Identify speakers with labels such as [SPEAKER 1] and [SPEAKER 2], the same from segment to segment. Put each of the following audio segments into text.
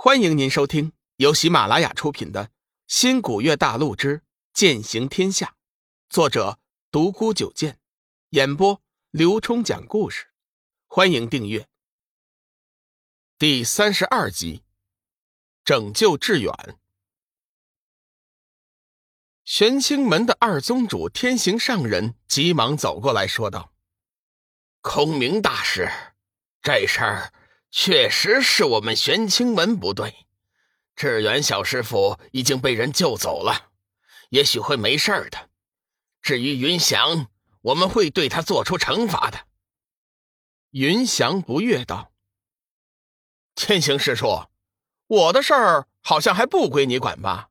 [SPEAKER 1] 欢迎您收听由喜马拉雅出品的《新古月大陆之剑行天下》，作者独孤九剑，演播刘冲讲故事。欢迎订阅。第三十二集，拯救致远。玄清门的二宗主天行上人急忙走过来说道：“
[SPEAKER 2] 孔明大师，这事儿……”确实是我们玄清门不对，志远小师傅已经被人救走了，也许会没事的。至于云翔，我们会对他做出惩罚的。
[SPEAKER 1] 云翔不悦道：“天行师叔，我的事儿好像还不归你管吧？”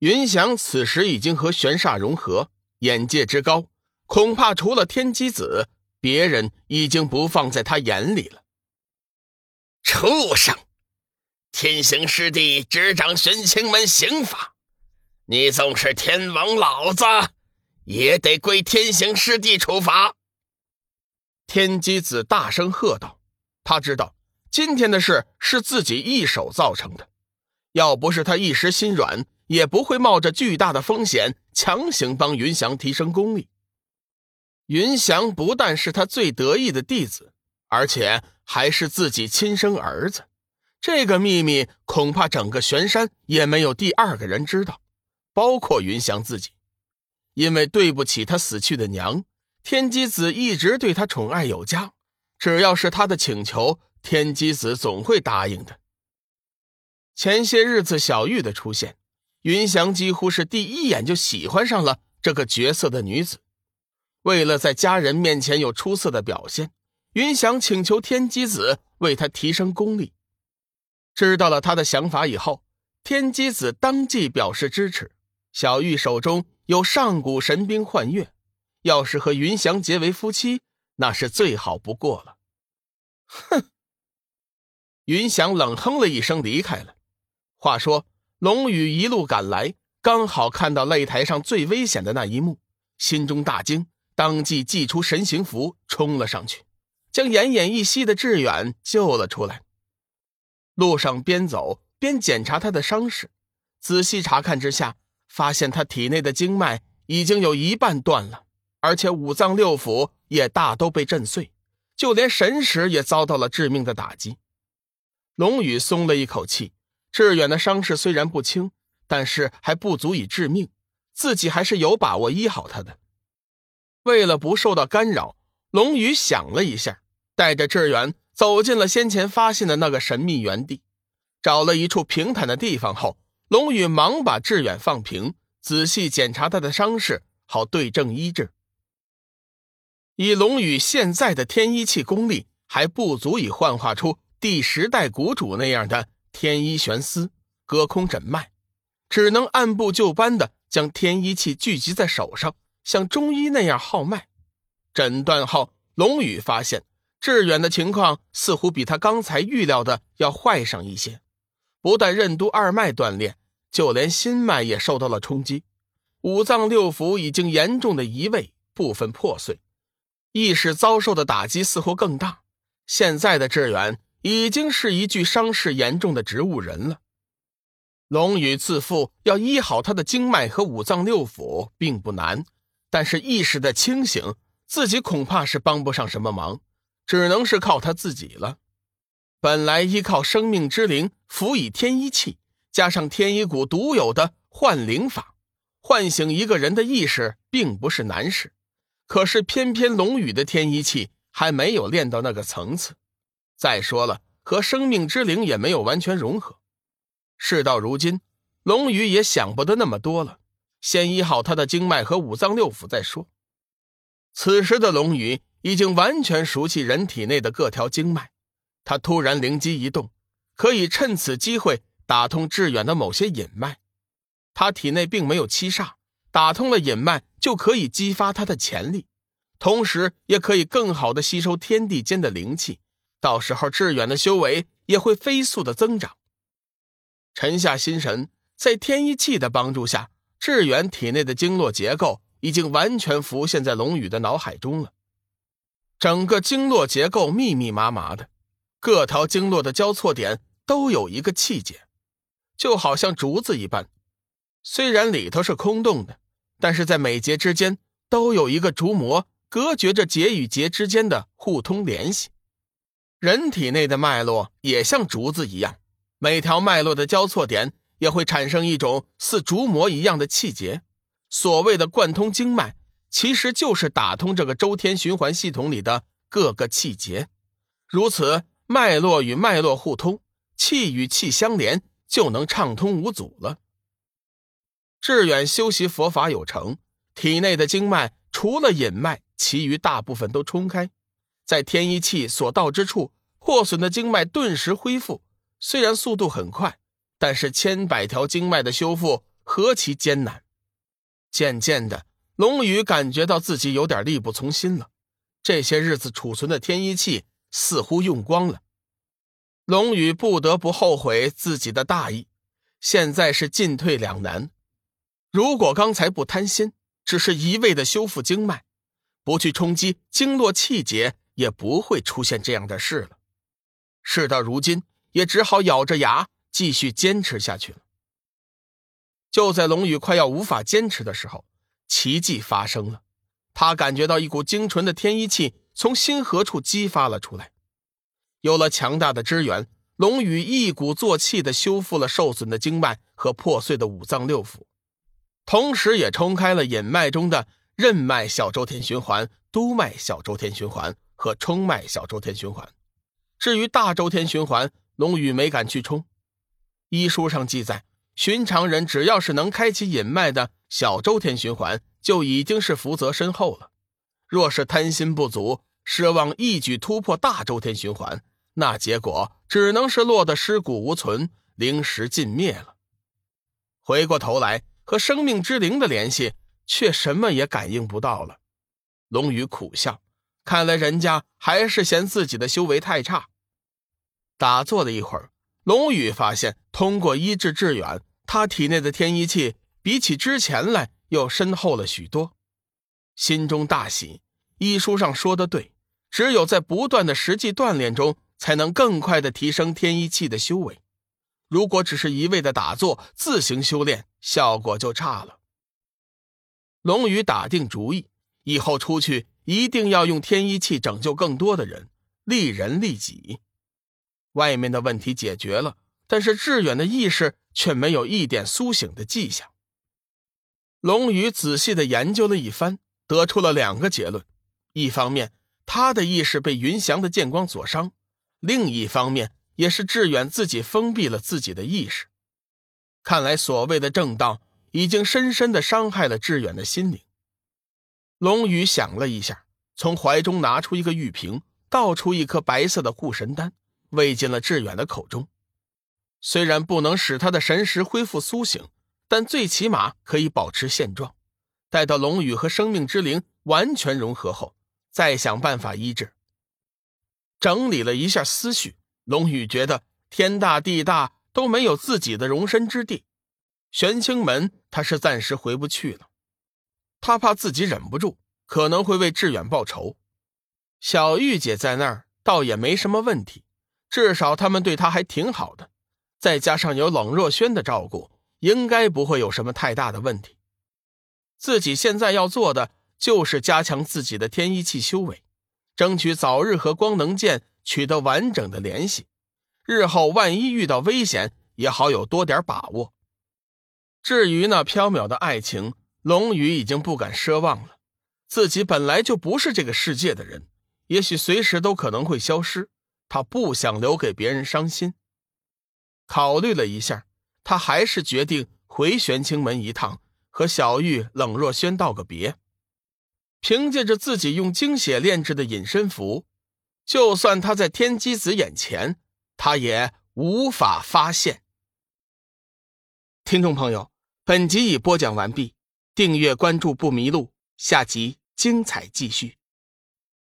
[SPEAKER 1] 云翔此时已经和玄煞融合，眼界之高，恐怕除了天机子，别人已经不放在他眼里了。
[SPEAKER 2] 畜生！天行师弟执掌玄清门刑法，你纵是天王老子，也得归天行师弟处罚。
[SPEAKER 1] 天机子大声喝道：“他知道今天的事是自己一手造成的，要不是他一时心软，也不会冒着巨大的风险强行帮云翔提升功力。云翔不但是他最得意的弟子。”而且还是自己亲生儿子，这个秘密恐怕整个玄山也没有第二个人知道，包括云翔自己。因为对不起他死去的娘，天机子一直对他宠爱有加，只要是他的请求，天机子总会答应的。前些日子小玉的出现，云翔几乎是第一眼就喜欢上了这个绝色的女子，为了在家人面前有出色的表现。云翔请求天机子为他提升功力，知道了他的想法以后，天机子当即表示支持。小玉手中有上古神兵幻月，要是和云翔结为夫妻，那是最好不过了。哼！云翔冷哼了一声，离开了。话说，龙宇一路赶来，刚好看到擂台上最危险的那一幕，心中大惊，当即祭出神行符，冲了上去。将奄奄一息的志远救了出来。路上边走边检查他的伤势，仔细查看之下，发现他体内的经脉已经有一半断了，而且五脏六腑也大都被震碎，就连神识也遭到了致命的打击。龙宇松了一口气，志远的伤势虽然不轻，但是还不足以致命，自己还是有把握医好他的。为了不受到干扰，龙宇想了一下。带着志远走进了先前发现的那个神秘原地，找了一处平坦的地方后，龙宇忙把志远放平，仔细检查他的伤势，好对症医治。以龙宇现在的天一气功力，还不足以幻化出第十代谷主那样的天一玄丝，隔空诊脉，只能按部就班的将天一气聚集在手上，像中医那样号脉。诊断后，龙宇发现。志远的情况似乎比他刚才预料的要坏上一些，不但任督二脉断裂，就连心脉也受到了冲击，五脏六腑已经严重的移位，部分破碎，意识遭受的打击似乎更大。现在的志远已经是一具伤势严重的植物人了。龙宇自负要医好他的经脉和五脏六腑并不难，但是意识的清醒，自己恐怕是帮不上什么忙。只能是靠他自己了。本来依靠生命之灵辅以天一气，加上天一谷独有的幻灵法，唤醒一个人的意识，并不是难事。可是偏偏龙宇的天一气还没有练到那个层次。再说了，和生命之灵也没有完全融合。事到如今，龙宇也想不得那么多了，先医好他的经脉和五脏六腑再说。此时的龙宇。已经完全熟悉人体内的各条经脉，他突然灵机一动，可以趁此机会打通致远的某些隐脉。他体内并没有七煞，打通了隐脉就可以激发他的潜力，同时也可以更好的吸收天地间的灵气。到时候致远的修为也会飞速的增长。沉下心神，在天一气的帮助下，致远体内的经络结构已经完全浮现在龙宇的脑海中了。整个经络结构密密麻麻的，各条经络的交错点都有一个气节，就好像竹子一般，虽然里头是空洞的，但是在每节之间都有一个竹膜，隔绝着节与节之间的互通联系。人体内的脉络也像竹子一样，每条脉络的交错点也会产生一种似竹膜一样的气节。所谓的贯通经脉，其实就是打通这个周天循环系统里的各个气节。如此，脉络与脉络互通，气与气相连，就能畅通无阻了。志远修习佛法有成，体内的经脉除了隐脉，其余大部分都冲开，在天一气所到之处，破损的经脉顿时恢复。虽然速度很快，但是千百条经脉的修复何其艰难。渐渐的，龙宇感觉到自己有点力不从心了。这些日子储存的天一气似乎用光了，龙宇不得不后悔自己的大意。现在是进退两难。如果刚才不贪心，只是一味的修复经脉，不去冲击经络气节，也不会出现这样的事了。事到如今，也只好咬着牙继续坚持下去了。就在龙宇快要无法坚持的时候，奇迹发生了。他感觉到一股精纯的天一气从心河处激发了出来。有了强大的支援，龙宇一鼓作气地修复了受损的经脉和破碎的五脏六腑，同时也冲开了隐脉中的任脉小周天循环、督脉小周天循环和冲脉小周天循环。至于大周天循环，龙宇没敢去冲。医书上记载。寻常人只要是能开启隐脉的小周天循环，就已经是福泽深厚了。若是贪心不足，奢望一举突破大周天循环，那结果只能是落得尸骨无存，灵石尽灭了。回过头来和生命之灵的联系，却什么也感应不到了。龙宇苦笑，看来人家还是嫌自己的修为太差。打坐了一会儿。龙宇发现，通过医治致远，他体内的天一气比起之前来又深厚了许多，心中大喜。医书上说的对，只有在不断的实际锻炼中，才能更快的提升天一气的修为。如果只是一味的打坐自行修炼，效果就差了。龙宇打定主意，以后出去一定要用天一气拯救更多的人，利人利己。外面的问题解决了，但是志远的意识却没有一点苏醒的迹象。龙宇仔细的研究了一番，得出了两个结论：一方面，他的意识被云翔的剑光所伤；另一方面，也是志远自己封闭了自己的意识。看来，所谓的正道已经深深的伤害了志远的心灵。龙宇想了一下，从怀中拿出一个玉瓶，倒出一颗白色的护神丹。喂进了志远的口中，虽然不能使他的神识恢复苏醒，但最起码可以保持现状。待到龙宇和生命之灵完全融合后，再想办法医治。整理了一下思绪，龙宇觉得天大地大都没有自己的容身之地，玄清门他是暂时回不去了。他怕自己忍不住，可能会为志远报仇。小玉姐在那儿倒也没什么问题。至少他们对他还挺好的，再加上有冷若轩的照顾，应该不会有什么太大的问题。自己现在要做的就是加强自己的天一气修为，争取早日和光能剑取得完整的联系，日后万一遇到危险，也好有多点把握。至于那缥缈的爱情，龙宇已经不敢奢望了。自己本来就不是这个世界的人，也许随时都可能会消失。他不想留给别人伤心。考虑了一下，他还是决定回玄清门一趟，和小玉、冷若轩道个别。凭借着自己用精血炼制的隐身符，就算他在天机子眼前，他也无法发现。听众朋友，本集已播讲完毕，订阅关注不迷路，下集精彩继续。